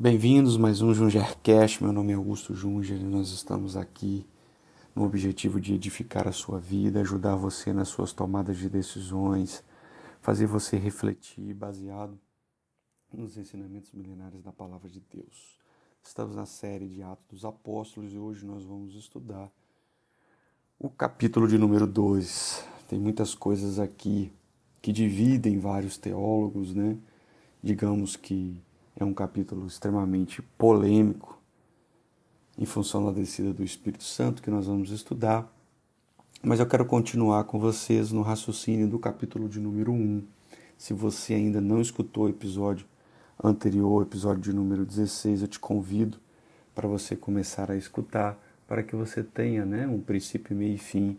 Bem-vindos mais um Jungercast. Meu nome é Augusto Junger e nós estamos aqui no objetivo de edificar a sua vida, ajudar você nas suas tomadas de decisões, fazer você refletir baseado nos ensinamentos milenares da Palavra de Deus. Estamos na série de Atos dos Apóstolos e hoje nós vamos estudar o capítulo de número 2. Tem muitas coisas aqui que dividem vários teólogos, né? Digamos que é um capítulo extremamente polêmico em função da descida do Espírito Santo que nós vamos estudar. Mas eu quero continuar com vocês no raciocínio do capítulo de número 1. Se você ainda não escutou o episódio anterior, episódio de número 16, eu te convido para você começar a escutar, para que você tenha né, um princípio, meio e fim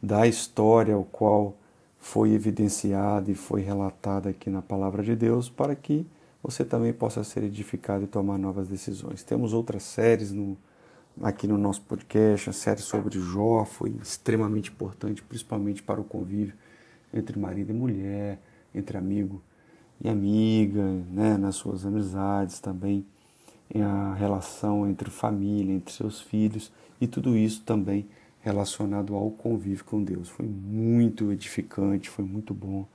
da história ao qual foi evidenciada e foi relatada aqui na palavra de Deus, para que você também possa ser edificado e tomar novas decisões. Temos outras séries no, aqui no nosso podcast, a série sobre Jó foi extremamente importante, principalmente para o convívio entre marido e mulher, entre amigo e amiga, né, nas suas amizades também, a relação entre família, entre seus filhos e tudo isso também relacionado ao convívio com Deus. Foi muito edificante, foi muito bom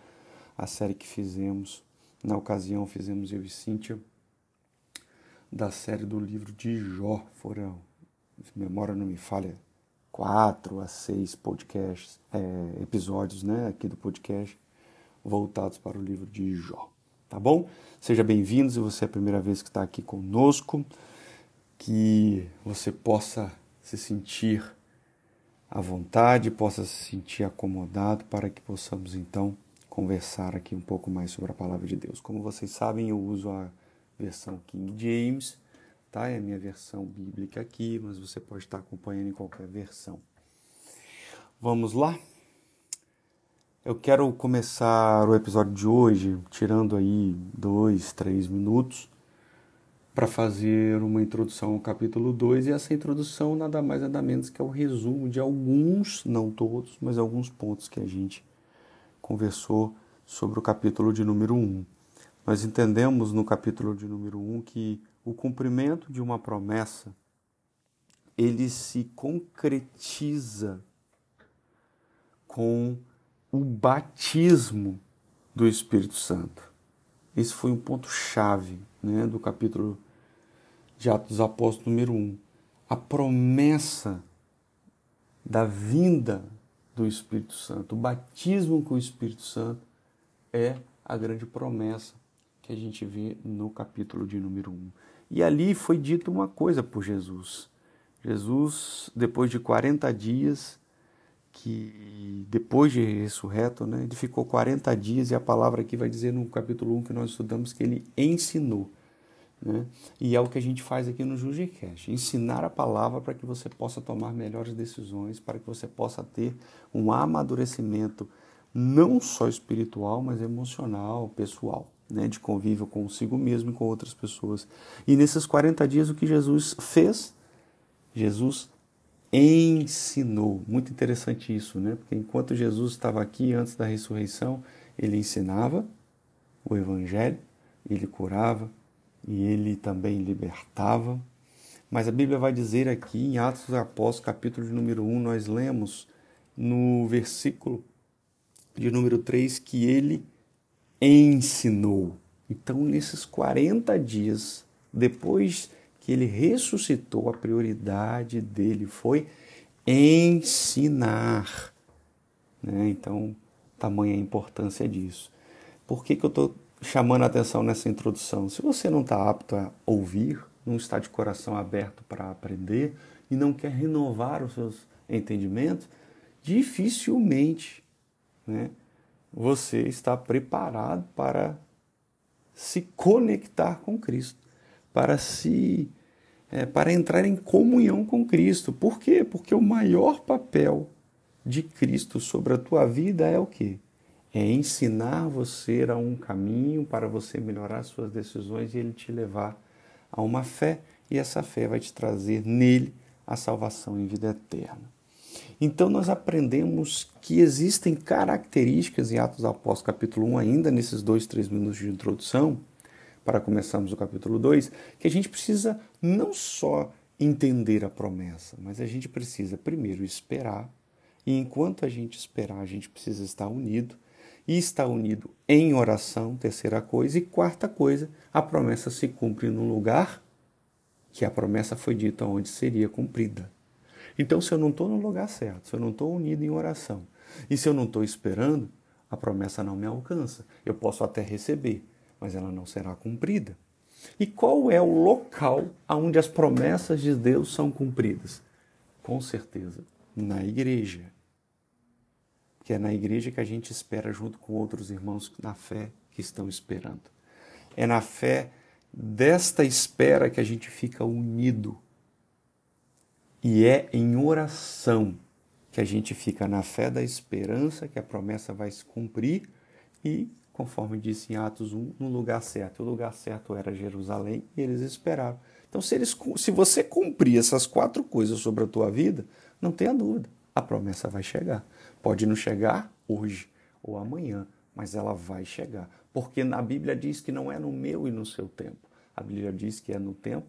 a série que fizemos na ocasião, fizemos eu e Cíntia da série do livro de Jó. Foram, se memória não me falha, quatro a seis podcasts, é, episódios né, aqui do podcast voltados para o livro de Jó. Tá bom? Seja bem-vindo se você é a primeira vez que está aqui conosco, que você possa se sentir à vontade, possa se sentir acomodado para que possamos então conversar aqui um pouco mais sobre a palavra de Deus. Como vocês sabem, eu uso a versão King James, tá? É a minha versão bíblica aqui, mas você pode estar acompanhando em qualquer versão. Vamos lá? Eu quero começar o episódio de hoje tirando aí dois, três minutos para fazer uma introdução ao capítulo 2 e essa introdução nada mais nada menos que é o resumo de alguns, não todos, mas alguns pontos que a gente conversou sobre o capítulo de número 1. Nós entendemos no capítulo de número 1 que o cumprimento de uma promessa ele se concretiza com o batismo do Espírito Santo. Esse foi um ponto chave né, do capítulo de Atos dos Apóstolos número 1. A promessa da vinda do Espírito Santo. O batismo com o Espírito Santo é a grande promessa que a gente vê no capítulo de número 1. E ali foi dito uma coisa por Jesus. Jesus, depois de 40 dias, que depois de ressurreto, né, ele ficou 40 dias, e a palavra aqui vai dizer no capítulo 1 que nós estudamos que ele ensinou. Né? E é o que a gente faz aqui no JujiCast, ensinar a palavra para que você possa tomar melhores decisões, para que você possa ter um amadurecimento não só espiritual, mas emocional, pessoal, né? de convívio consigo mesmo e com outras pessoas. E nesses 40 dias o que Jesus fez? Jesus ensinou. Muito interessante isso, né? Porque enquanto Jesus estava aqui antes da ressurreição, ele ensinava o evangelho, ele curava, e ele também libertava. Mas a Bíblia vai dizer aqui em Atos dos Apóstolos, capítulo de número 1, nós lemos no versículo de número 3 que ele ensinou. Então, nesses 40 dias, depois que ele ressuscitou, a prioridade dele foi ensinar. Né? Então, tamanha a importância disso. Por que, que eu estou chamando a atenção nessa introdução. Se você não está apto a ouvir, não está de coração aberto para aprender e não quer renovar os seus entendimentos, dificilmente né, você está preparado para se conectar com Cristo, para se é, para entrar em comunhão com Cristo. Por quê? Porque o maior papel de Cristo sobre a tua vida é o quê? É ensinar você a um caminho para você melhorar suas decisões e ele te levar a uma fé, e essa fé vai te trazer nele a salvação em vida eterna. Então nós aprendemos que existem características em Atos Apóstolos capítulo 1, ainda nesses dois, três minutos de introdução, para começarmos o capítulo 2, que a gente precisa não só entender a promessa, mas a gente precisa primeiro esperar, e enquanto a gente esperar, a gente precisa estar unido, e estar unido em oração, terceira coisa, e quarta coisa, a promessa se cumpre no lugar que a promessa foi dita onde seria cumprida. Então, se eu não estou no lugar certo, se eu não estou unido em oração, e se eu não estou esperando, a promessa não me alcança. Eu posso até receber, mas ela não será cumprida. E qual é o local onde as promessas de Deus são cumpridas? Com certeza, na igreja. Que é na igreja que a gente espera junto com outros irmãos na fé que estão esperando. É na fé desta espera que a gente fica unido. E é em oração que a gente fica na fé da esperança que a promessa vai se cumprir e, conforme disse em Atos 1, no lugar certo. O lugar certo era Jerusalém e eles esperaram. Então, se, eles, se você cumprir essas quatro coisas sobre a tua vida, não tenha dúvida, a promessa vai chegar. Pode não chegar hoje ou amanhã, mas ela vai chegar. Porque na Bíblia diz que não é no meu e no seu tempo. A Bíblia diz que é no tempo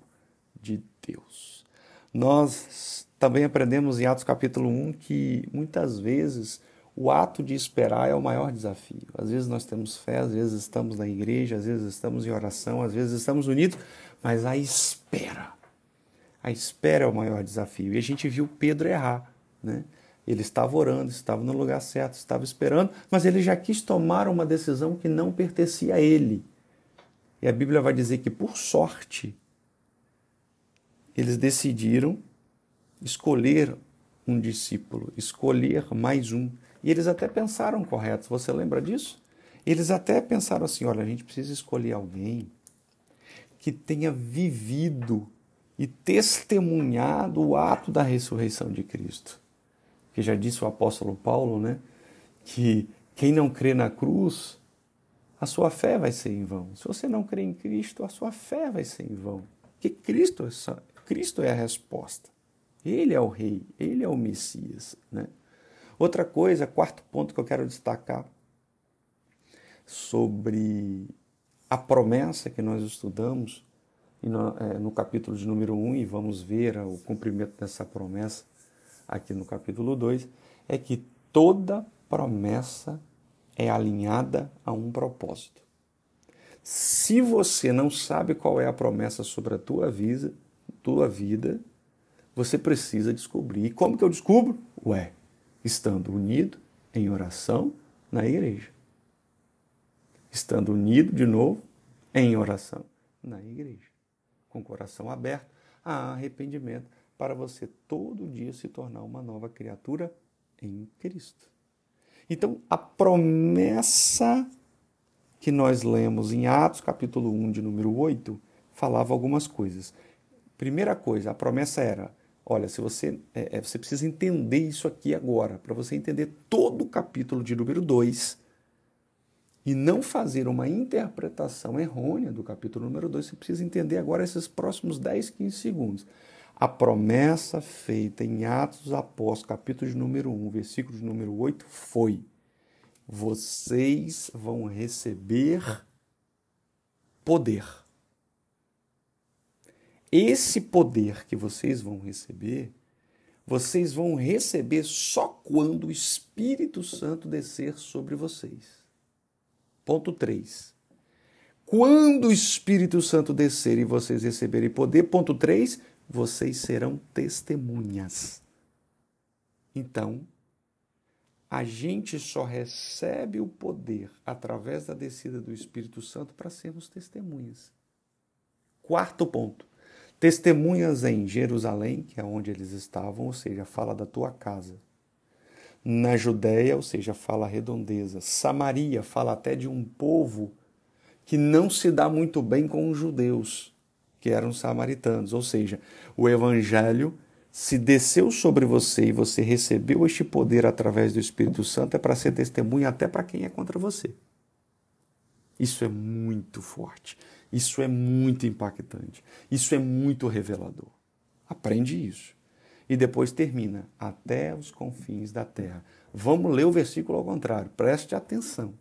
de Deus. Nós também aprendemos em Atos capítulo 1 que muitas vezes o ato de esperar é o maior desafio. Às vezes nós temos fé, às vezes estamos na igreja, às vezes estamos em oração, às vezes estamos unidos, mas a espera, a espera é o maior desafio. E a gente viu Pedro errar, né? Ele estava orando, estava no lugar certo, estava esperando, mas ele já quis tomar uma decisão que não pertencia a ele. E a Bíblia vai dizer que, por sorte, eles decidiram escolher um discípulo, escolher mais um. E eles até pensaram correto, você lembra disso? Eles até pensaram assim: olha, a gente precisa escolher alguém que tenha vivido e testemunhado o ato da ressurreição de Cristo. Que já disse o apóstolo Paulo, né? Que quem não crê na cruz, a sua fé vai ser em vão. Se você não crê em Cristo, a sua fé vai ser em vão. Porque Cristo, é Cristo é a resposta. Ele é o rei, ele é o Messias. Né? Outra coisa, quarto ponto que eu quero destacar sobre a promessa que nós estudamos é, no capítulo de número 1 e vamos ver o cumprimento dessa promessa aqui no capítulo 2, é que toda promessa é alinhada a um propósito. Se você não sabe qual é a promessa sobre a tua vida, tua vida, você precisa descobrir. E como que eu descubro? Ué, estando unido em oração na igreja. Estando unido de novo em oração na igreja. Com o coração aberto a arrependimento para você todo dia se tornar uma nova criatura em Cristo. Então, a promessa que nós lemos em Atos, capítulo 1, de número 8, falava algumas coisas. Primeira coisa, a promessa era: Olha, se você, é, é, você precisa entender isso aqui agora, para você entender todo o capítulo de número 2 e não fazer uma interpretação errônea do capítulo número 2, você precisa entender agora esses próximos 10, 15 segundos. A promessa feita em Atos dos Apóstolos, capítulo de número 1, versículo de número 8, foi: Vocês vão receber poder esse poder que vocês vão receber, vocês vão receber só quando o Espírito Santo descer sobre vocês. Ponto 3. Quando o Espírito Santo descer e vocês receberem poder, ponto 3, vocês serão testemunhas. Então, a gente só recebe o poder através da descida do Espírito Santo para sermos testemunhas. Quarto ponto testemunhas em Jerusalém, que é onde eles estavam, ou seja, fala da tua casa. Na Judéia, ou seja, fala redondeza. Samaria fala até de um povo que não se dá muito bem com os judeus, que eram samaritanos. Ou seja, o evangelho se desceu sobre você e você recebeu este poder através do Espírito Santo, é para ser testemunha até para quem é contra você. Isso é muito forte. Isso é muito impactante. Isso é muito revelador. Aprende isso. E depois termina até os confins da terra. Vamos ler o versículo ao contrário. Preste atenção.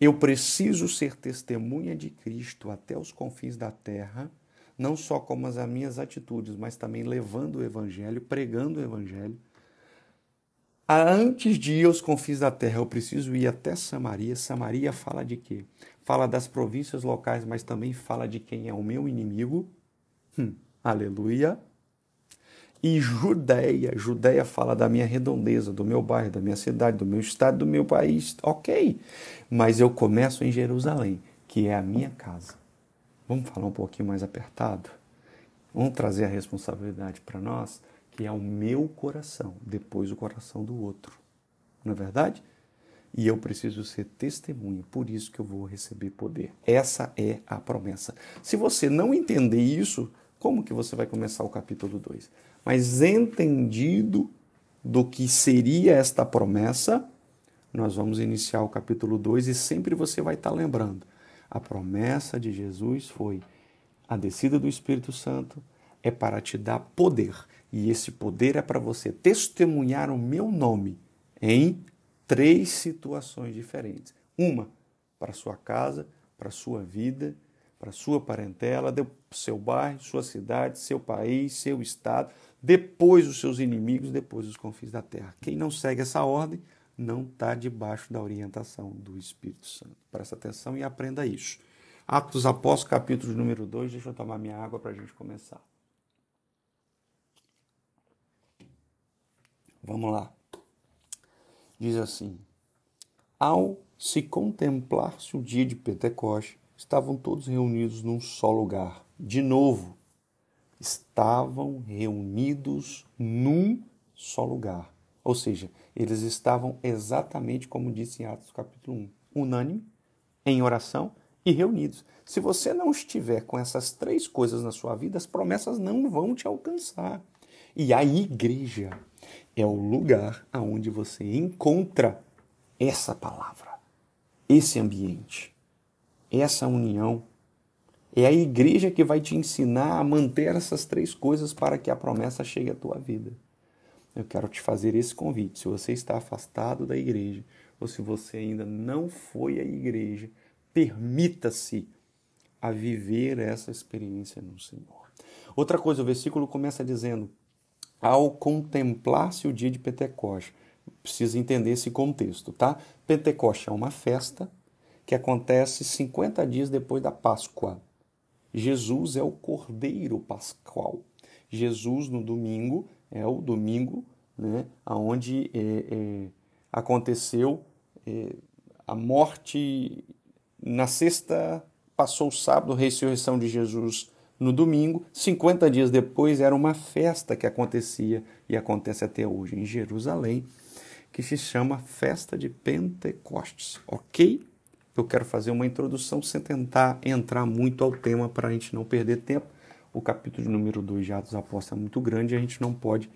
Eu preciso ser testemunha de Cristo até os confins da terra, não só como as minhas atitudes, mas também levando o Evangelho, pregando o Evangelho. Antes de ir aos confins da terra, eu preciso ir até Samaria. Samaria fala de quê? Fala das províncias locais, mas também fala de quem é o meu inimigo. Hum, aleluia e Judéia. Judéia fala da minha redondeza, do meu bairro, da minha cidade, do meu estado, do meu país. Ok, mas eu começo em Jerusalém, que é a minha casa. Vamos falar um pouquinho mais apertado? Vamos trazer a responsabilidade para nós, que é o meu coração, depois o coração do outro. Não é verdade? E eu preciso ser testemunha, por isso que eu vou receber poder. Essa é a promessa. Se você não entender isso, como que você vai começar o capítulo 2? Mas entendido do que seria esta promessa, nós vamos iniciar o capítulo 2 e sempre você vai estar lembrando. A promessa de Jesus foi: a descida do Espírito Santo é para te dar poder. E esse poder é para você testemunhar o meu nome em três situações diferentes. Uma para sua casa, para sua vida, para sua parentela, seu bairro, sua cidade, seu país, seu estado, depois os seus inimigos, depois os confins da terra. Quem não segue essa ordem não está debaixo da orientação do Espírito Santo. Presta atenção e aprenda isso. Atos dos Apóstolos, capítulo número 2. Deixa eu tomar minha água para a gente começar. Vamos lá. Diz assim: Ao se contemplar-se o dia de Pentecoste, estavam todos reunidos num só lugar. De novo, estavam reunidos num só lugar. Ou seja, eles estavam exatamente como disse em Atos capítulo 1, unânime, em oração e reunidos. Se você não estiver com essas três coisas na sua vida, as promessas não vão te alcançar. E a igreja é o lugar aonde você encontra essa palavra, esse ambiente, essa união é a igreja que vai te ensinar a manter essas três coisas para que a promessa chegue à tua vida. Eu quero te fazer esse convite. Se você está afastado da igreja, ou se você ainda não foi à igreja, permita-se a viver essa experiência no Senhor. Outra coisa, o versículo começa dizendo: ao contemplar-se o dia de Pentecoste. Precisa entender esse contexto, tá? Pentecoste é uma festa que acontece 50 dias depois da Páscoa. Jesus é o Cordeiro Pascual. Jesus no domingo é o domingo né, onde é, é, aconteceu é, a morte na sexta, passou o sábado, a ressurreição de Jesus no domingo. 50 dias depois era uma festa que acontecia e acontece até hoje em Jerusalém, que se chama Festa de Pentecostes, ok? eu quero fazer uma introdução sem tentar entrar muito ao tema para a gente não perder tempo. O capítulo número 2 de Atos Apóstolos é muito grande e a gente não pode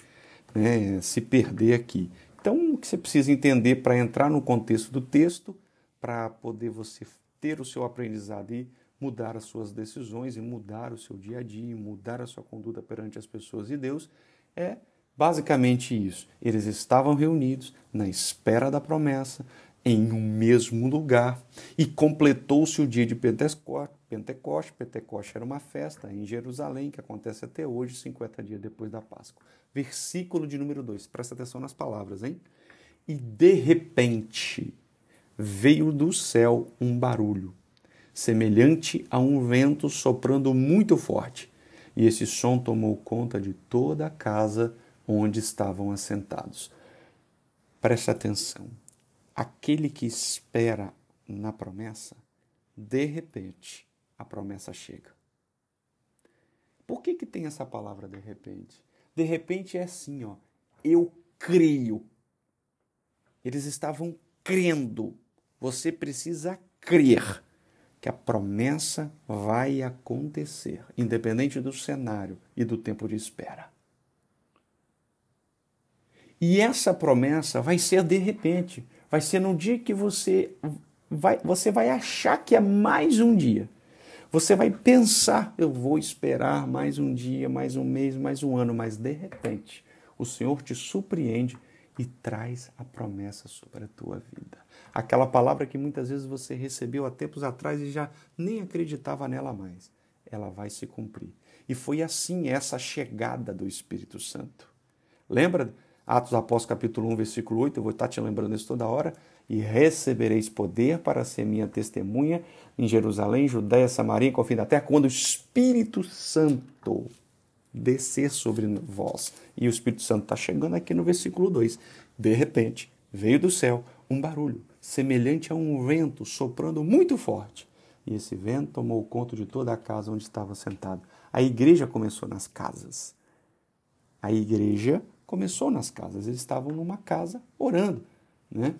né, se perder aqui. Então, o que você precisa entender para entrar no contexto do texto, para poder você ter o seu aprendizado e mudar as suas decisões e mudar o seu dia a dia, mudar a sua conduta perante as pessoas e Deus, é basicamente isso. Eles estavam reunidos na espera da promessa, em um mesmo lugar e completou-se o dia de Pentecoste. Pentecoste. Pentecoste era uma festa em Jerusalém que acontece até hoje, 50 dias depois da Páscoa. Versículo de número 2. Presta atenção nas palavras, hein? E de repente veio do céu um barulho, semelhante a um vento soprando muito forte. E esse som tomou conta de toda a casa onde estavam assentados. Preste atenção aquele que espera na promessa, de repente a promessa chega. Por que, que tem essa palavra de repente? De repente é assim, ó. Eu creio. Eles estavam crendo. Você precisa crer que a promessa vai acontecer, independente do cenário e do tempo de espera. E essa promessa vai ser de repente. Vai ser no dia que você vai, você vai achar que é mais um dia. Você vai pensar, eu vou esperar mais um dia, mais um mês, mais um ano, mas de repente o Senhor te surpreende e traz a promessa sobre a tua vida. aquela palavra que muitas vezes você recebeu há tempos atrás e já nem acreditava nela mais. Ela vai se cumprir. E foi assim essa chegada do Espírito Santo. Lembra Atos Apóstolos capítulo 1, versículo 8, eu vou estar te lembrando isso toda hora, e recebereis poder para ser minha testemunha em Jerusalém, Judéia, Samaria, com o fim da terra, quando o Espírito Santo descer sobre vós. E o Espírito Santo está chegando aqui no versículo 2. De repente, veio do céu um barulho, semelhante a um vento soprando muito forte. E esse vento tomou conta de toda a casa onde estava sentado. A igreja começou nas casas. A igreja começou nas casas. Eles estavam numa casa orando. Né?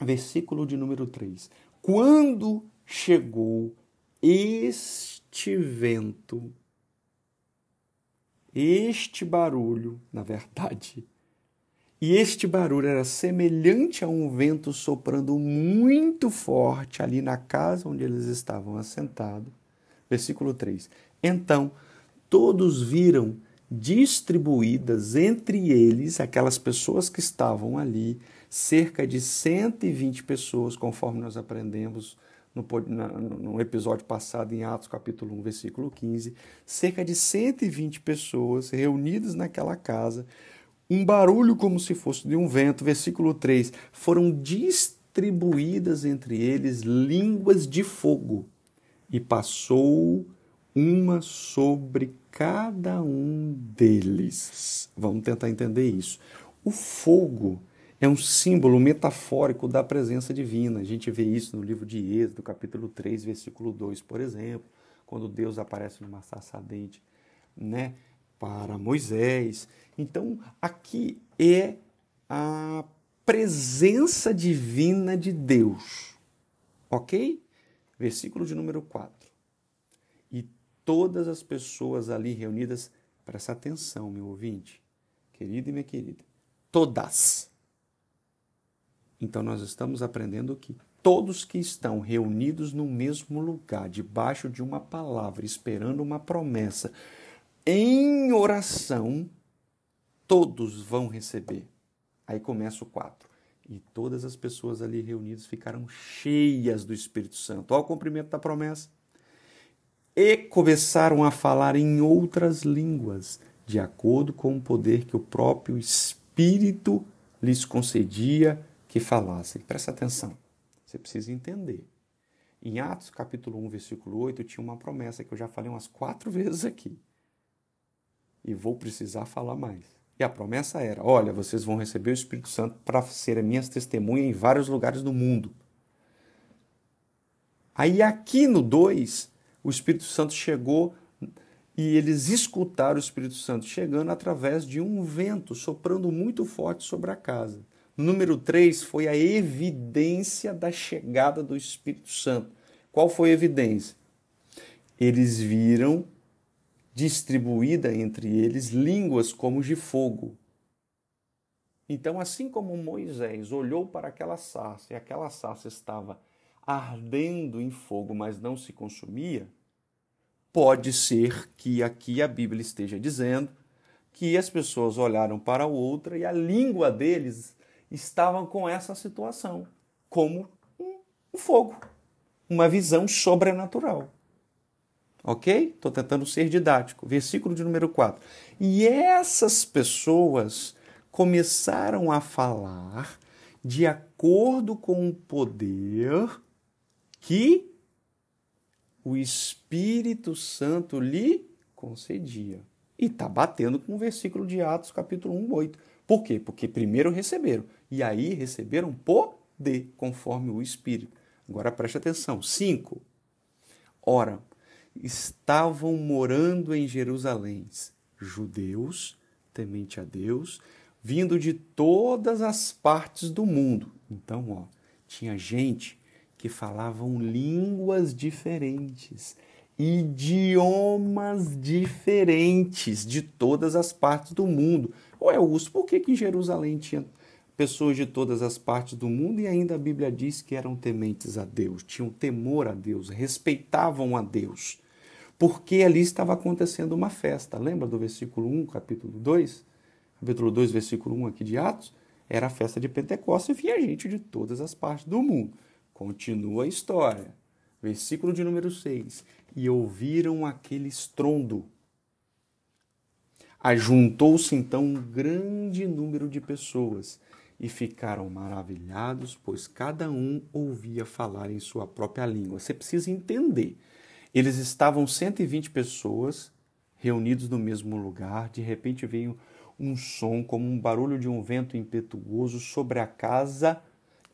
Versículo de número 3. Quando chegou este vento, este barulho, na verdade, e este barulho era semelhante a um vento soprando muito forte ali na casa onde eles estavam assentados. Versículo 3. Então todos viram distribuídas entre eles, aquelas pessoas que estavam ali, cerca de 120 pessoas, conforme nós aprendemos no, no, episódio passado, em Atos capítulo 1, versículo 15, cerca de 120 pessoas reunidas naquela casa, um barulho como se fosse de um vento, versículo 3, foram distribuídas entre eles línguas de fogo, e passou uma sobre cada um deles. Vamos tentar entender isso. O fogo é um símbolo metafórico da presença divina. A gente vê isso no livro de Êxodo, capítulo 3, versículo 2, por exemplo, quando Deus aparece numa sarça ardente, né, para Moisés. Então, aqui é a presença divina de Deus. OK? Versículo de número 4 todas as pessoas ali reunidas, presta atenção, meu ouvinte, querido e minha querida, todas. Então nós estamos aprendendo que todos que estão reunidos no mesmo lugar, debaixo de uma palavra, esperando uma promessa, em oração, todos vão receber. Aí começa o 4. E todas as pessoas ali reunidas ficaram cheias do Espírito Santo. Olha o cumprimento da promessa e começaram a falar em outras línguas, de acordo com o poder que o próprio Espírito lhes concedia que falassem. Presta atenção, você precisa entender. Em Atos capítulo 1, versículo 8, tinha uma promessa que eu já falei umas quatro vezes aqui. E vou precisar falar mais. E a promessa era: olha, vocês vão receber o Espírito Santo para serem minhas testemunhas em vários lugares do mundo. Aí aqui no 2, o Espírito Santo chegou e eles escutaram o Espírito Santo chegando através de um vento soprando muito forte sobre a casa. Número 3 foi a evidência da chegada do Espírito Santo. Qual foi a evidência? Eles viram distribuída entre eles línguas como de fogo. Então, assim como Moisés olhou para aquela sarça e aquela sarça estava ardendo em fogo, mas não se consumia, pode ser que aqui a Bíblia esteja dizendo que as pessoas olharam para a outra e a língua deles estava com essa situação, como um fogo, uma visão sobrenatural. Ok? Estou tentando ser didático. Versículo de número 4. E essas pessoas começaram a falar de acordo com o poder que o Espírito Santo lhe concedia. E está batendo com o versículo de Atos, capítulo 1, 8. Por quê? Porque primeiro receberam, e aí receberam poder, conforme o Espírito. Agora preste atenção. 5. Ora, estavam morando em Jerusalém judeus, temente a Deus, vindo de todas as partes do mundo. Então, ó, tinha gente que falavam línguas diferentes, idiomas diferentes de todas as partes do mundo. Ué, Augusto, por que, que em Jerusalém tinha pessoas de todas as partes do mundo e ainda a Bíblia diz que eram tementes a Deus, tinham temor a Deus, respeitavam a Deus? Porque ali estava acontecendo uma festa. Lembra do versículo 1, capítulo 2? Capítulo 2, versículo 1 aqui de Atos? Era a festa de Pentecostes e vinha gente de todas as partes do mundo. Continua a história. Versículo de número 6. E ouviram aquele estrondo. Ajuntou-se então um grande número de pessoas e ficaram maravilhados, pois cada um ouvia falar em sua própria língua. Você precisa entender. Eles estavam 120 pessoas reunidos no mesmo lugar. De repente veio um som como um barulho de um vento impetuoso sobre a casa,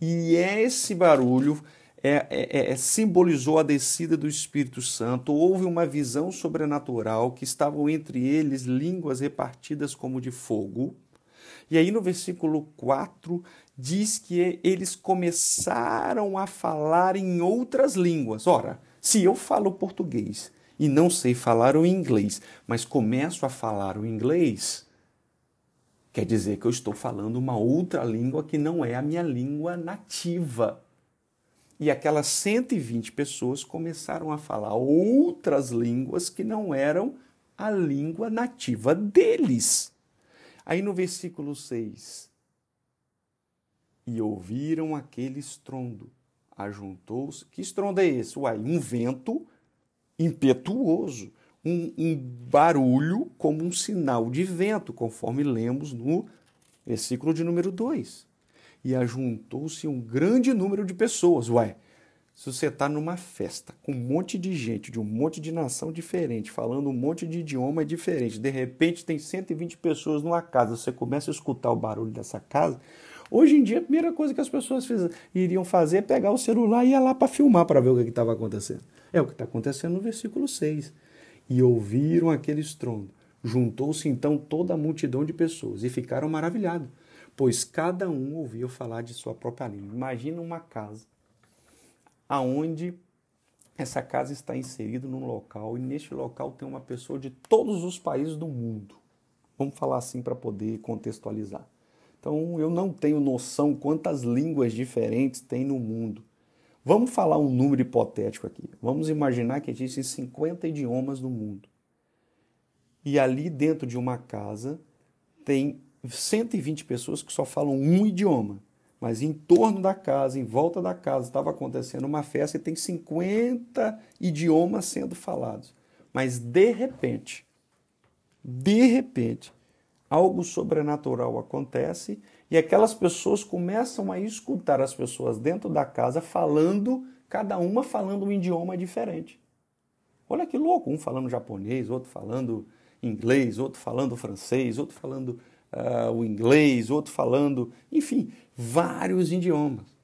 e esse barulho é, é, é, simbolizou a descida do Espírito Santo. Houve uma visão sobrenatural que estavam entre eles línguas repartidas como de fogo. E aí no versículo 4 diz que eles começaram a falar em outras línguas. Ora, se eu falo português e não sei falar o inglês, mas começo a falar o inglês, quer dizer que eu estou falando uma outra língua que não é a minha língua nativa. E aquelas 120 pessoas começaram a falar outras línguas que não eram a língua nativa deles. Aí no versículo 6, e ouviram aquele estrondo ajuntou-se. Que estrondo é esse? Uai, um vento impetuoso, um, um barulho como um sinal de vento, conforme lemos no versículo de número 2. E ajuntou-se um grande número de pessoas. Uai, se você está numa festa com um monte de gente, de um monte de nação diferente, falando um monte de idioma diferente, de repente tem 120 pessoas numa casa, você começa a escutar o barulho dessa casa, Hoje em dia, a primeira coisa que as pessoas fiz, iriam fazer é pegar o celular e ir lá para filmar para ver o que estava acontecendo. É o que está acontecendo no versículo 6. E ouviram aquele estrondo. Juntou-se então toda a multidão de pessoas e ficaram maravilhados, pois cada um ouvia falar de sua própria língua. Imagina uma casa aonde essa casa está inserida num local e neste local tem uma pessoa de todos os países do mundo. Vamos falar assim para poder contextualizar. Então eu não tenho noção quantas línguas diferentes tem no mundo. Vamos falar um número hipotético aqui. Vamos imaginar que existem 50 idiomas no mundo. E ali dentro de uma casa tem 120 pessoas que só falam um idioma. Mas em torno da casa, em volta da casa, estava acontecendo uma festa e tem 50 idiomas sendo falados. Mas de repente, de repente, algo sobrenatural acontece e aquelas pessoas começam a escutar as pessoas dentro da casa falando, cada uma falando um idioma diferente. Olha que louco, um falando japonês, outro falando inglês, outro falando francês, outro falando uh, o inglês, outro falando, enfim, vários idiomas.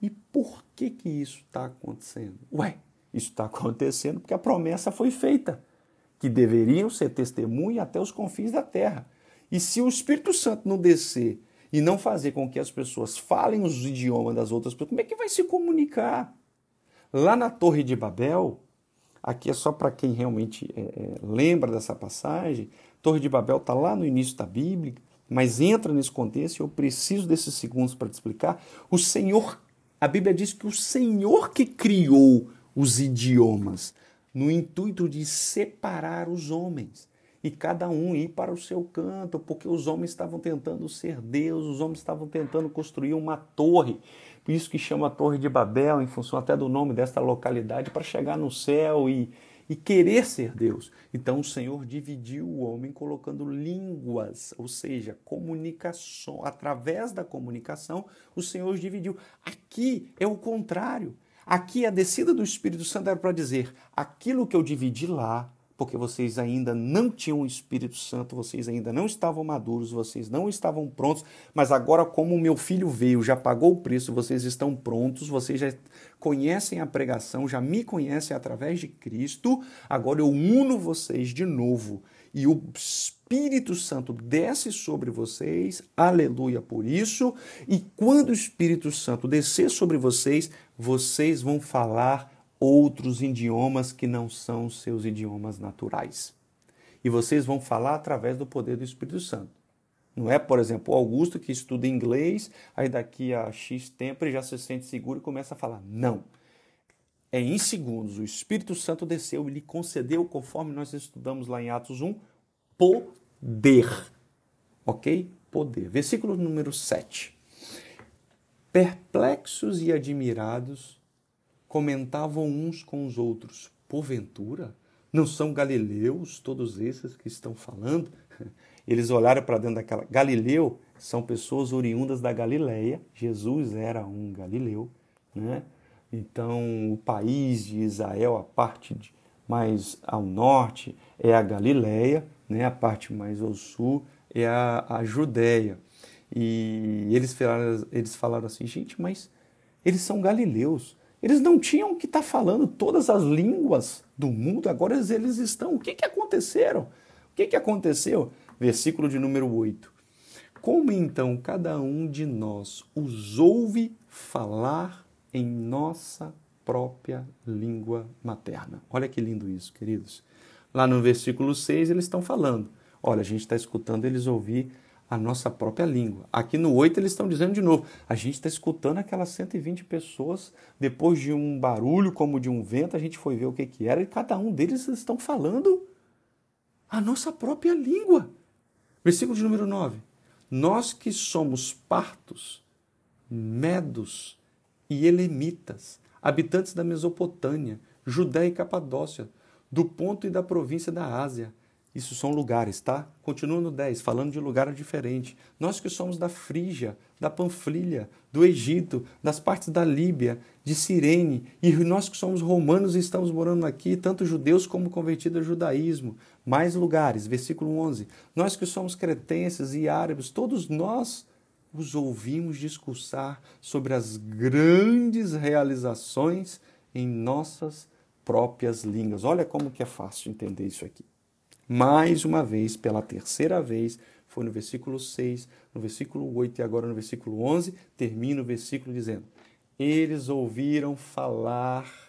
E por que que isso está acontecendo? Ué, isso está acontecendo porque a promessa foi feita que deveriam ser testemunha até os confins da terra. E se o Espírito Santo não descer e não fazer com que as pessoas falem os idiomas das outras pessoas, como é que vai se comunicar? Lá na Torre de Babel, aqui é só para quem realmente é, é, lembra dessa passagem, Torre de Babel está lá no início da Bíblia, mas entra nesse contexto e eu preciso desses segundos para te explicar. O Senhor, a Bíblia diz que o Senhor que criou os idiomas no intuito de separar os homens e cada um ir para o seu canto, porque os homens estavam tentando ser Deus, os homens estavam tentando construir uma torre, por isso que chama a Torre de Babel, em função até do nome desta localidade, para chegar no céu e, e querer ser Deus. Então o Senhor dividiu o homem colocando línguas, ou seja, comunicação. Através da comunicação, o Senhor dividiu. Aqui é o contrário. Aqui a descida do Espírito Santo era para dizer: aquilo que eu dividi lá, porque vocês ainda não tinham o Espírito Santo, vocês ainda não estavam maduros, vocês não estavam prontos, mas agora, como o meu filho veio, já pagou o preço, vocês estão prontos, vocês já conhecem a pregação, já me conhecem através de Cristo, agora eu uno vocês de novo e o Espírito Santo desce sobre vocês, aleluia por isso, e quando o Espírito Santo descer sobre vocês, vocês vão falar outros idiomas que não são seus idiomas naturais. E vocês vão falar através do poder do Espírito Santo. Não é, por exemplo, o Augusto que estuda inglês, aí daqui a X tempo ele já se sente seguro e começa a falar. Não. É em segundos. O Espírito Santo desceu e lhe concedeu, conforme nós estudamos lá em Atos 1, poder. Ok? poder. Versículo número 7. Perplexos e admirados, comentavam uns com os outros: Porventura, não são galileus todos esses que estão falando? Eles olharam para dentro daquela. Galileu são pessoas oriundas da Galileia. Jesus era um galileu, né? Então, o país de Israel, a parte de, mais ao norte, é a Galileia, né? a parte mais ao sul é a, a Judéia. E eles falaram, eles falaram assim, gente, mas eles são galileus. Eles não tinham que estar tá falando todas as línguas do mundo, agora eles estão. O que, que aconteceram? O que, que aconteceu? Versículo de número 8. Como então cada um de nós os ouve falar em nossa própria língua materna? Olha que lindo isso, queridos. Lá no versículo 6 eles estão falando: olha, a gente está escutando eles ouvir a nossa própria língua. Aqui no 8 eles estão dizendo de novo: a gente está escutando aquelas 120 pessoas, depois de um barulho como de um vento, a gente foi ver o que, que era, e cada um deles estão falando a nossa própria língua. Versículo de número 9. Nós que somos partos, medos e elemitas, habitantes da Mesopotâmia, Judéia e Capadócia, do ponto e da província da Ásia, isso são lugares, tá? Continua no 10, falando de lugar diferente. Nós que somos da Frígia, da Panfilha, do Egito, das partes da Líbia, de Cirene, e nós que somos romanos e estamos morando aqui, tanto judeus como convertidos ao judaísmo. Mais lugares, versículo 11. Nós que somos cretenses e árabes, todos nós os ouvimos discursar sobre as grandes realizações em nossas próprias línguas. Olha como que é fácil entender isso aqui mais uma vez, pela terceira vez, foi no versículo 6, no versículo 8 e agora no versículo 11, termina o versículo dizendo: Eles ouviram falar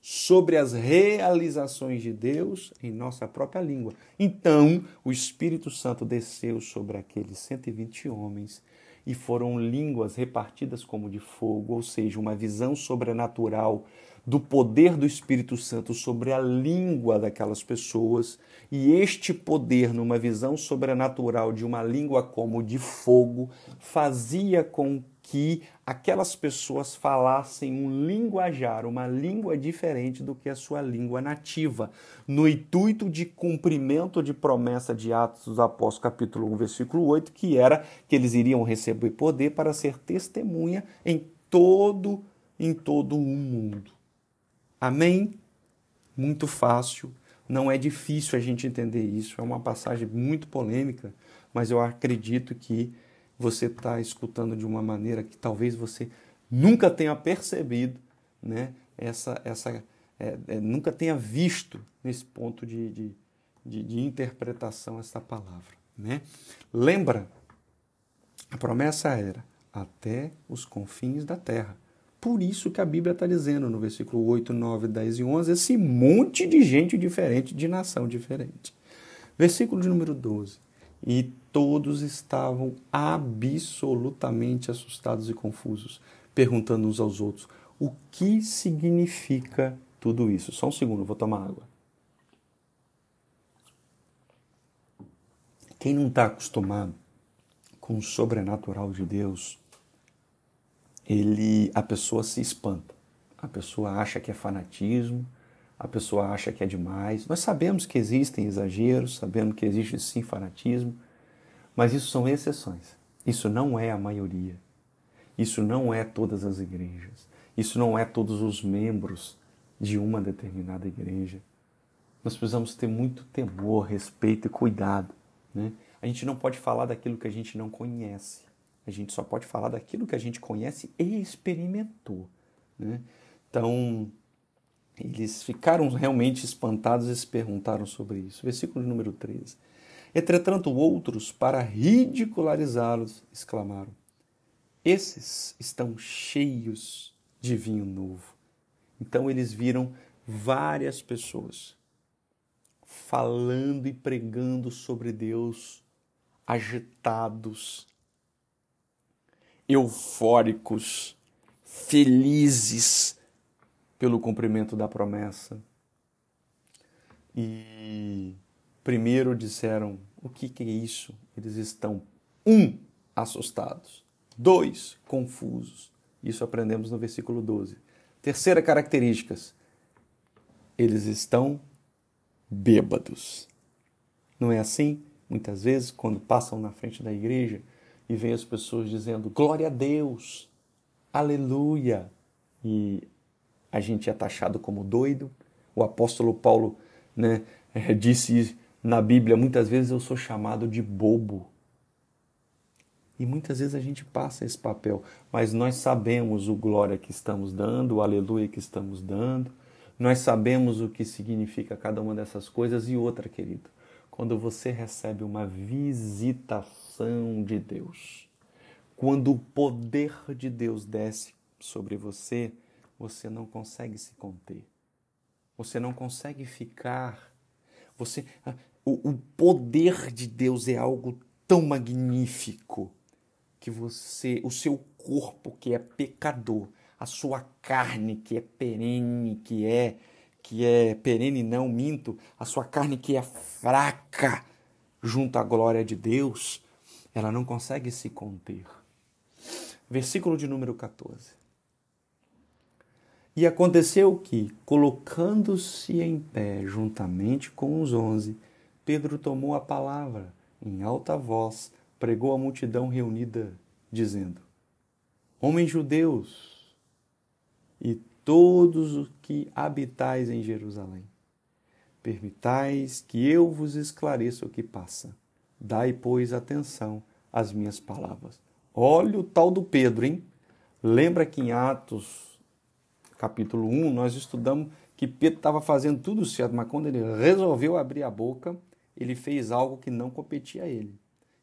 sobre as realizações de Deus em nossa própria língua. Então, o Espírito Santo desceu sobre aqueles 120 homens e foram línguas repartidas como de fogo, ou seja, uma visão sobrenatural do poder do Espírito Santo sobre a língua daquelas pessoas, e este poder, numa visão sobrenatural de uma língua como de fogo, fazia com que aquelas pessoas falassem um linguajar, uma língua diferente do que a sua língua nativa, no intuito de cumprimento de promessa de Atos dos Apóstolos, capítulo 1, versículo 8, que era que eles iriam receber poder para ser testemunha em todo em todo o mundo. Amém? Muito fácil, não é difícil a gente entender isso. É uma passagem muito polêmica, mas eu acredito que você está escutando de uma maneira que talvez você nunca tenha percebido, né? Essa, essa, é, é, nunca tenha visto nesse ponto de, de, de, de interpretação essa palavra, né? Lembra? A promessa era até os confins da terra. Por isso que a Bíblia está dizendo no versículo 8, 9, 10 e 11 esse monte de gente diferente, de nação diferente. Versículo de número 12. E todos estavam absolutamente assustados e confusos, perguntando uns aos outros: o que significa tudo isso? Só um segundo, vou tomar água. Quem não está acostumado com o sobrenatural de Deus, ele, a pessoa se espanta. A pessoa acha que é fanatismo, a pessoa acha que é demais. Nós sabemos que existem exageros, sabemos que existe sim fanatismo, mas isso são exceções. Isso não é a maioria. Isso não é todas as igrejas. Isso não é todos os membros de uma determinada igreja. Nós precisamos ter muito temor, respeito e cuidado. Né? A gente não pode falar daquilo que a gente não conhece. A gente só pode falar daquilo que a gente conhece e experimentou. Né? Então, eles ficaram realmente espantados e se perguntaram sobre isso. Versículo número 13. Entretanto, outros, para ridicularizá-los, exclamaram: Esses estão cheios de vinho novo. Então, eles viram várias pessoas falando e pregando sobre Deus, agitados, eufóricos, felizes pelo cumprimento da promessa. E primeiro disseram: o que, que é isso? Eles estão Um, assustados. Dois, confusos. Isso aprendemos no versículo 12. Terceira característica: eles estão bêbados. Não é assim? Muitas vezes, quando passam na frente da igreja e vêm as pessoas dizendo glória a Deus, aleluia, e a gente é taxado como doido. O apóstolo Paulo né, disse na Bíblia: muitas vezes eu sou chamado de bobo. E muitas vezes a gente passa esse papel, mas nós sabemos o glória que estamos dando, o aleluia que estamos dando, nós sabemos o que significa cada uma dessas coisas. E outra, querido, quando você recebe uma visitação de Deus, quando o poder de Deus desce sobre você, você não consegue se conter. Você não consegue ficar. Você, ah, o, o poder de Deus é algo tão magnífico que você, o seu corpo que é pecador, a sua carne que é perene, que é que é perene não minto, a sua carne que é fraca junto à glória de Deus, ela não consegue se conter. Versículo de número 14. E aconteceu que, colocando-se em pé juntamente com os onze, Pedro tomou a palavra em alta voz, pregou a multidão reunida, dizendo: Homens judeus e todos os que habitais em Jerusalém, permitais que eu vos esclareça o que passa. Dai, pois, atenção às minhas palavras. Olha o tal do Pedro, hein? Lembra que em Atos, capítulo 1, nós estudamos que Pedro estava fazendo tudo certo, mas quando ele resolveu abrir a boca, ele fez algo que não competia a ele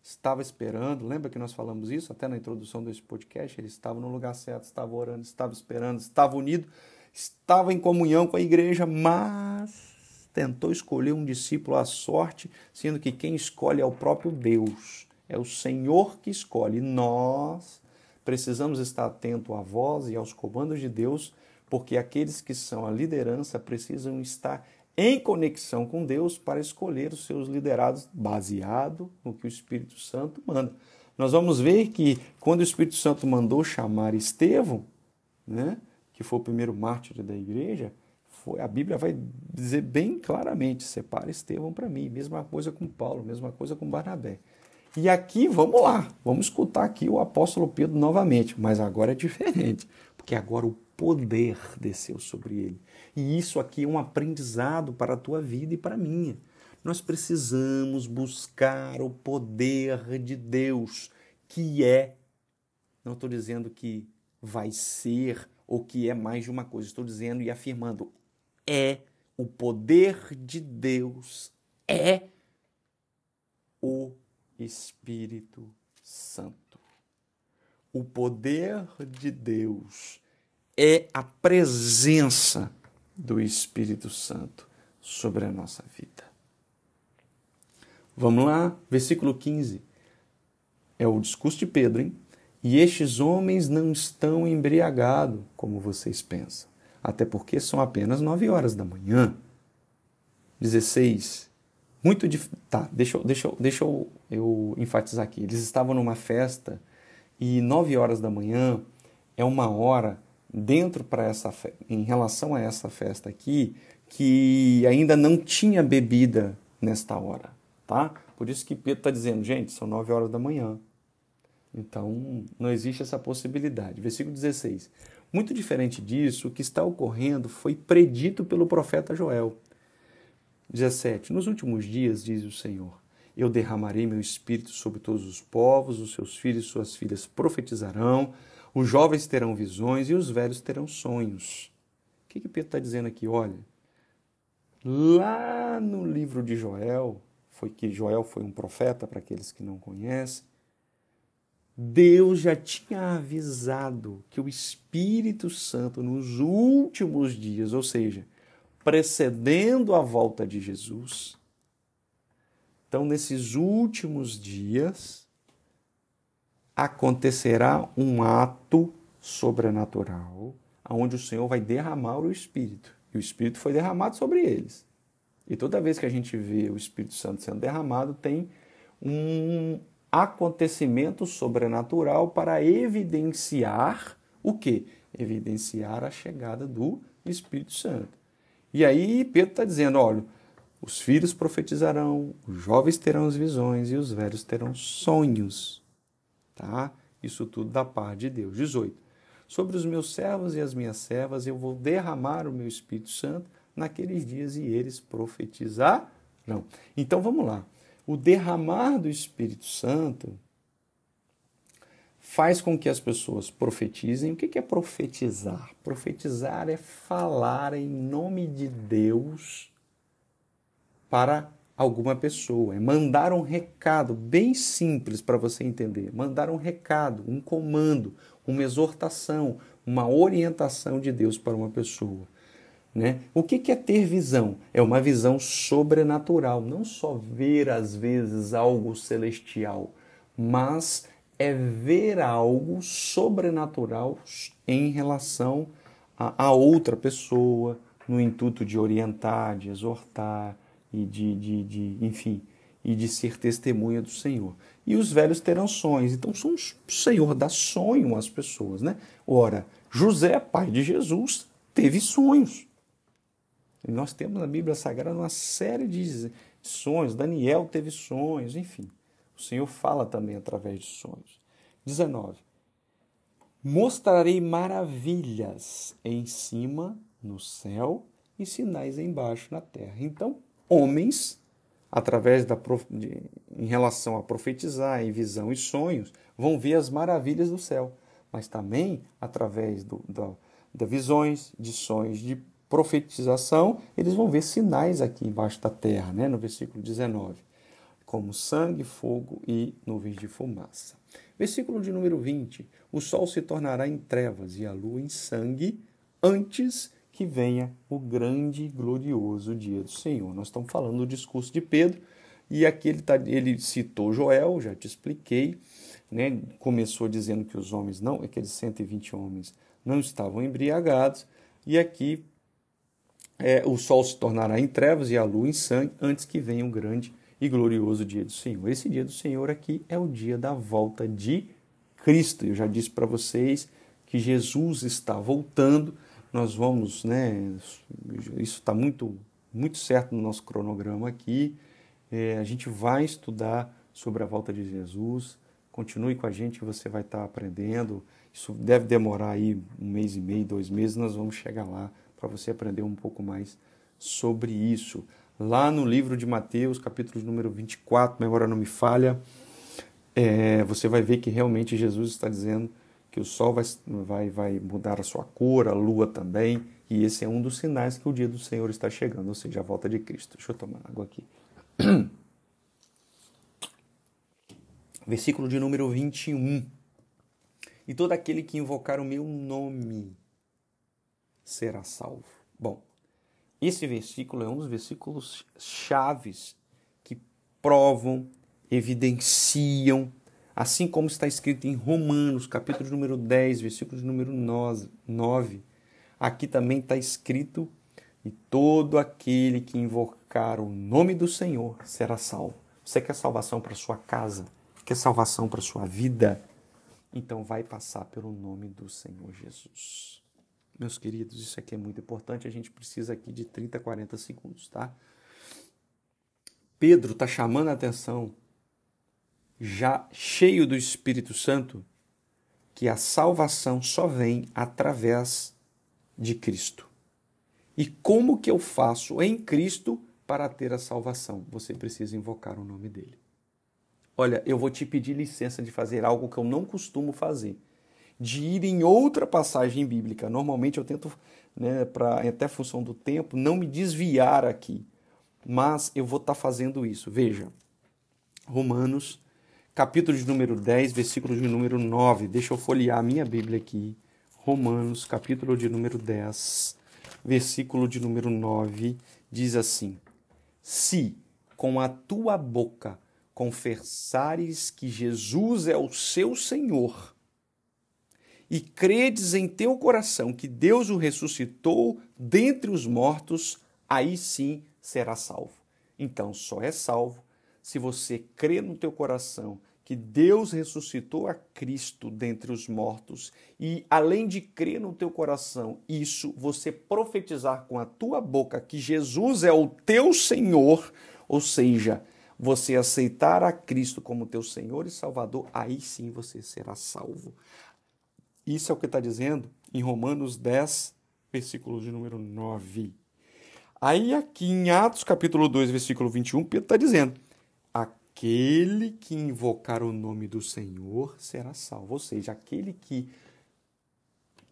estava esperando, lembra que nós falamos isso até na introdução desse podcast? Ele estava no lugar certo, estava orando, estava esperando, estava unido, estava em comunhão com a igreja, mas tentou escolher um discípulo à sorte, sendo que quem escolhe é o próprio Deus, é o Senhor que escolhe. Nós precisamos estar atento à voz e aos comandos de Deus, porque aqueles que são a liderança precisam estar em conexão com Deus para escolher os seus liderados baseado no que o Espírito Santo manda. Nós vamos ver que quando o Espírito Santo mandou chamar Estevão, né, que foi o primeiro mártir da igreja, foi, a Bíblia vai dizer bem claramente: separa Estevão para mim. Mesma coisa com Paulo, mesma coisa com Barnabé. E aqui, vamos lá, vamos escutar aqui o apóstolo Pedro novamente, mas agora é diferente, porque agora o poder desceu sobre ele. E isso aqui é um aprendizado para a tua vida e para a minha. Nós precisamos buscar o poder de Deus, que é, não estou dizendo que vai ser ou que é mais de uma coisa, estou dizendo e afirmando, é o poder de Deus, é o Espírito Santo. O poder de Deus é a presença do Espírito Santo sobre a nossa vida. Vamos lá, versículo 15. É o discurso de Pedro, hein? E estes homens não estão embriagados, como vocês pensam, até porque são apenas nove horas da manhã. 16. Muito dif... Tá, deixa, eu, deixa, deixa eu, enfatizar aqui. Eles estavam numa festa e nove horas da manhã é uma hora dentro para essa em relação a essa festa aqui que ainda não tinha bebida nesta hora, tá? Por isso que Pedro está dizendo, gente, são nove horas da manhã. Então, não existe essa possibilidade. Versículo 16. Muito diferente disso, o que está ocorrendo foi predito pelo profeta Joel. 17. Nos últimos dias, diz o Senhor, eu derramarei meu espírito sobre todos os povos, os seus filhos e suas filhas profetizarão, os jovens terão visões e os velhos terão sonhos. O que, que Pedro está dizendo aqui? Olha, lá no livro de Joel, foi que Joel foi um profeta para aqueles que não conhecem. Deus já tinha avisado que o Espírito Santo nos últimos dias, ou seja, precedendo a volta de Jesus, então nesses últimos dias, acontecerá um ato sobrenatural, onde o Senhor vai derramar o Espírito. E o Espírito foi derramado sobre eles. E toda vez que a gente vê o Espírito Santo sendo derramado, tem um acontecimento sobrenatural para evidenciar o quê? Evidenciar a chegada do Espírito Santo. E aí Pedro está dizendo: olha, os filhos profetizarão, os jovens terão as visões e os velhos terão sonhos. Tá? Isso tudo da parte de Deus. 18. Sobre os meus servos e as minhas servas eu vou derramar o meu Espírito Santo naqueles dias e eles profetizarão. Então vamos lá. O derramar do Espírito Santo faz com que as pessoas profetizem. O que é profetizar? Profetizar é falar em nome de Deus para alguma pessoa, é mandar um recado bem simples para você entender. Mandar um recado, um comando, uma exortação, uma orientação de Deus para uma pessoa. Né? O que é ter visão? É uma visão sobrenatural, não só ver às vezes algo celestial, mas é ver algo sobrenatural em relação a, a outra pessoa, no intuito de orientar, de exortar e de, de, de, enfim, e de ser testemunha do Senhor. E os velhos terão sonhos. Então, o Senhor dá sonho às pessoas, né? Ora, José, pai de Jesus, teve sonhos. E nós temos na Bíblia Sagrada uma série de sonhos. Daniel teve sonhos, enfim. O Senhor fala também através de sonhos. 19. Mostrarei maravilhas em cima no céu e sinais embaixo na terra. Então, homens, através da de, em relação a profetizar em visão e sonhos, vão ver as maravilhas do céu, mas também através do, da, da visões, de sonhos, de profetização, eles vão ver sinais aqui embaixo da terra, né, no versículo 19, como sangue, fogo e nuvens de fumaça. Versículo de número 20: O sol se tornará em trevas e a lua em sangue antes que venha o grande e glorioso dia do Senhor. Nós estamos falando do discurso de Pedro e aqui ele, tá, ele citou Joel, já te expliquei, né? começou dizendo que os homens não, aqueles 120 homens não estavam embriagados e aqui é, o sol se tornará em trevas e a lua em sangue antes que venha o grande e glorioso dia do Senhor. Esse dia do Senhor aqui é o dia da volta de Cristo. Eu já disse para vocês que Jesus está voltando. Nós vamos, né? Isso está muito, muito certo no nosso cronograma aqui. É, a gente vai estudar sobre a volta de Jesus. Continue com a gente você vai estar aprendendo. Isso deve demorar aí um mês e meio, dois meses. Nós vamos chegar lá para você aprender um pouco mais sobre isso. Lá no livro de Mateus, capítulo número 24, memória não me falha, é, você vai ver que realmente Jesus está dizendo que o sol vai, vai, vai mudar a sua cor, a lua também, e esse é um dos sinais que o dia do Senhor está chegando, ou seja, a volta de Cristo. Deixa eu tomar água aqui. Versículo de número 21. E todo aquele que invocar o meu nome será salvo. Bom, esse versículo é um dos versículos chaves que provam, evidenciam, assim como está escrito em Romanos, capítulo número 10, versículo número 9. Aqui também está escrito: E todo aquele que invocar o nome do Senhor será salvo. Você quer salvação para sua casa? Quer salvação para sua vida? Então vai passar pelo nome do Senhor Jesus. Meus queridos, isso aqui é muito importante, a gente precisa aqui de 30, 40 segundos, tá? Pedro está chamando a atenção, já cheio do Espírito Santo, que a salvação só vem através de Cristo. E como que eu faço em Cristo para ter a salvação? Você precisa invocar o nome dele. Olha, eu vou te pedir licença de fazer algo que eu não costumo fazer de ir em outra passagem bíblica. Normalmente eu tento, né, para até função do tempo, não me desviar aqui, mas eu vou estar tá fazendo isso. Veja, Romanos, capítulo de número 10, versículo de número 9. Deixa eu folhear a minha Bíblia aqui. Romanos, capítulo de número 10, versículo de número 9, diz assim: Se com a tua boca confessares que Jesus é o seu Senhor, e credes em teu coração que Deus o ressuscitou dentre os mortos, aí sim será salvo. Então, só é salvo se você crê no teu coração que Deus ressuscitou a Cristo dentre os mortos e além de crer no teu coração, isso você profetizar com a tua boca que Jesus é o teu Senhor, ou seja, você aceitar a Cristo como teu Senhor e Salvador, aí sim você será salvo. Isso é o que está dizendo em Romanos 10, versículo de número 9. Aí aqui em Atos capítulo 2, versículo 21, Pedro está dizendo, aquele que invocar o nome do Senhor será salvo. Ou seja, aquele que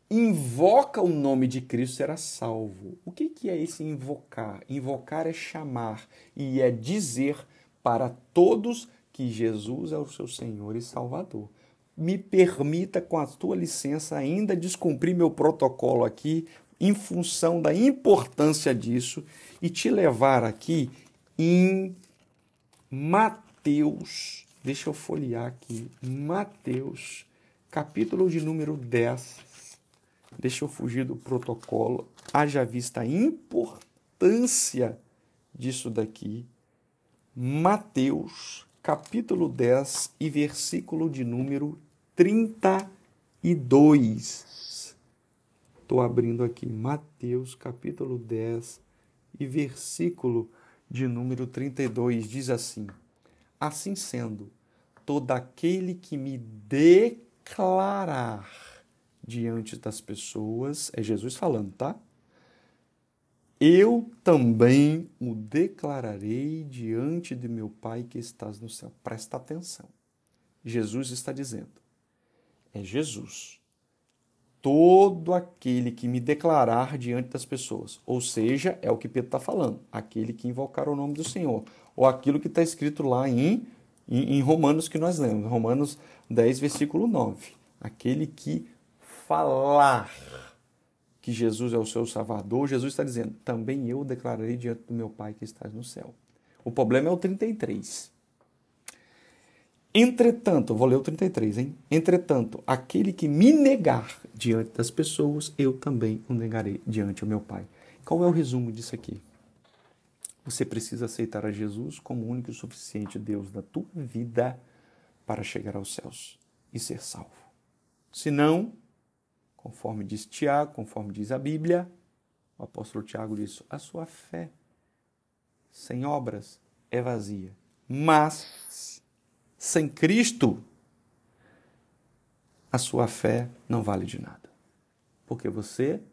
invoca o nome de Cristo será salvo. O que, que é esse invocar? Invocar é chamar e é dizer para todos que Jesus é o seu Senhor e Salvador. Me permita, com a tua licença, ainda descumprir meu protocolo aqui, em função da importância disso, e te levar aqui em Mateus. Deixa eu folhear aqui. Mateus, capítulo de número 10. Deixa eu fugir do protocolo. Haja vista a importância disso daqui Mateus, capítulo 10 e versículo de número 32. Estou abrindo aqui Mateus, capítulo 10 e versículo de número 32. Diz assim: Assim sendo, todo aquele que me declarar diante das pessoas, é Jesus falando, tá? Eu também o declararei diante de meu Pai que estás no céu. Presta atenção. Jesus está dizendo: é Jesus. Todo aquele que me declarar diante das pessoas. Ou seja, é o que Pedro está falando. Aquele que invocar o nome do Senhor. Ou aquilo que está escrito lá em, em, em Romanos que nós lemos. Romanos 10, versículo 9. Aquele que falar que Jesus é o seu Salvador, Jesus está dizendo: também eu declararei diante do meu Pai que estás no céu. O problema é o 33. Entretanto, vou ler o 33, hein? Entretanto, aquele que me negar diante das pessoas, eu também o negarei diante do meu Pai. Qual é o resumo disso aqui? Você precisa aceitar a Jesus como o único e suficiente Deus da tua vida para chegar aos céus e ser salvo. Se não, Conforme diz Tiago, conforme diz a Bíblia, o apóstolo Tiago diz: a sua fé sem obras é vazia. Mas sem Cristo, a sua fé não vale de nada. Porque você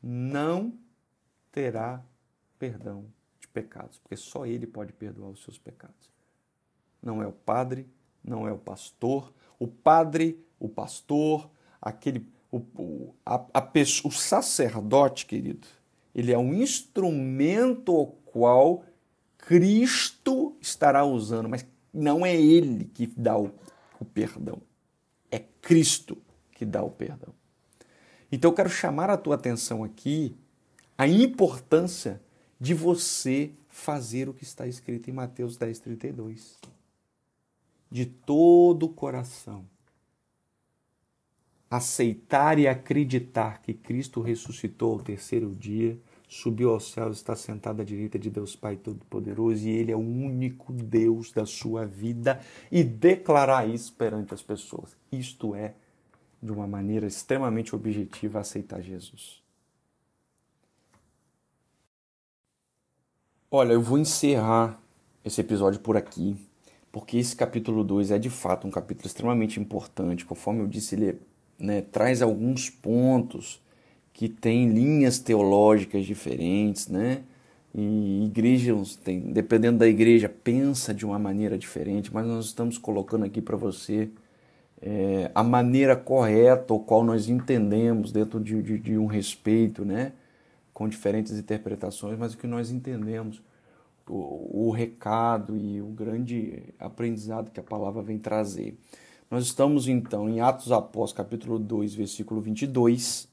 não terá perdão de pecados, porque só Ele pode perdoar os seus pecados. Não é o padre, não é o pastor. O padre, o pastor, aquele o, o, a, a o sacerdote, querido, ele é um instrumento ao qual Cristo estará usando, mas não é ele que dá o, o perdão. É Cristo que dá o perdão. Então eu quero chamar a tua atenção aqui a importância de você fazer o que está escrito em Mateus 10, 32. De todo o coração, aceitar e acreditar que Cristo ressuscitou ao terceiro dia, subiu aos céus, está sentado à direita de Deus Pai Todo-Poderoso e Ele é o único Deus da sua vida e declarar isso perante as pessoas. Isto é, de uma maneira extremamente objetiva, aceitar Jesus. Olha, eu vou encerrar esse episódio por aqui, porque esse capítulo 2 é de fato um capítulo extremamente importante. Conforme eu disse, ele é né, traz alguns pontos que têm linhas teológicas diferentes, né? E igrejas, tem, dependendo da igreja, pensa de uma maneira diferente, mas nós estamos colocando aqui para você é, a maneira correta, o qual nós entendemos dentro de, de, de, um respeito, né? Com diferentes interpretações, mas o que nós entendemos, o, o recado e o grande aprendizado que a palavra vem trazer. Nós estamos então em Atos Apóstolos, capítulo 2, versículo 22,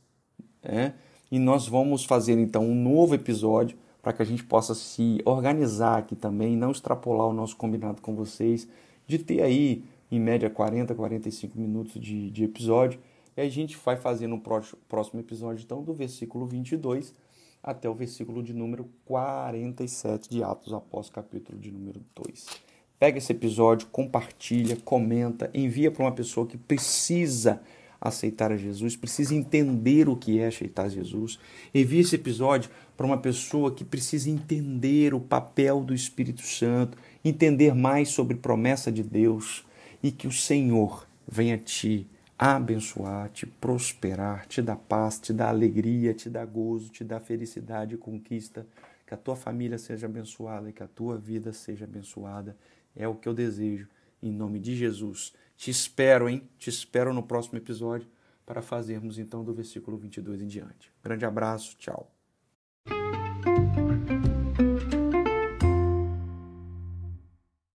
né? e nós vamos fazer então um novo episódio para que a gente possa se organizar aqui também, não extrapolar o nosso combinado com vocês, de ter aí em média 40, 45 minutos de, de episódio, e a gente vai fazer no próximo episódio então do versículo 22 até o versículo de número 47 de Atos Apóstolos, capítulo de número 2. Pega esse episódio, compartilha, comenta, envia para uma pessoa que precisa aceitar a Jesus, precisa entender o que é aceitar Jesus. Envie esse episódio para uma pessoa que precisa entender o papel do Espírito Santo, entender mais sobre promessa de Deus e que o Senhor venha te abençoar, te prosperar, te dar paz, te dar alegria, te dar gozo, te dar felicidade e conquista. Que a tua família seja abençoada e que a tua vida seja abençoada. É o que eu desejo. Em nome de Jesus. Te espero, hein? Te espero no próximo episódio para fazermos então do versículo 22 em diante. Grande abraço, tchau.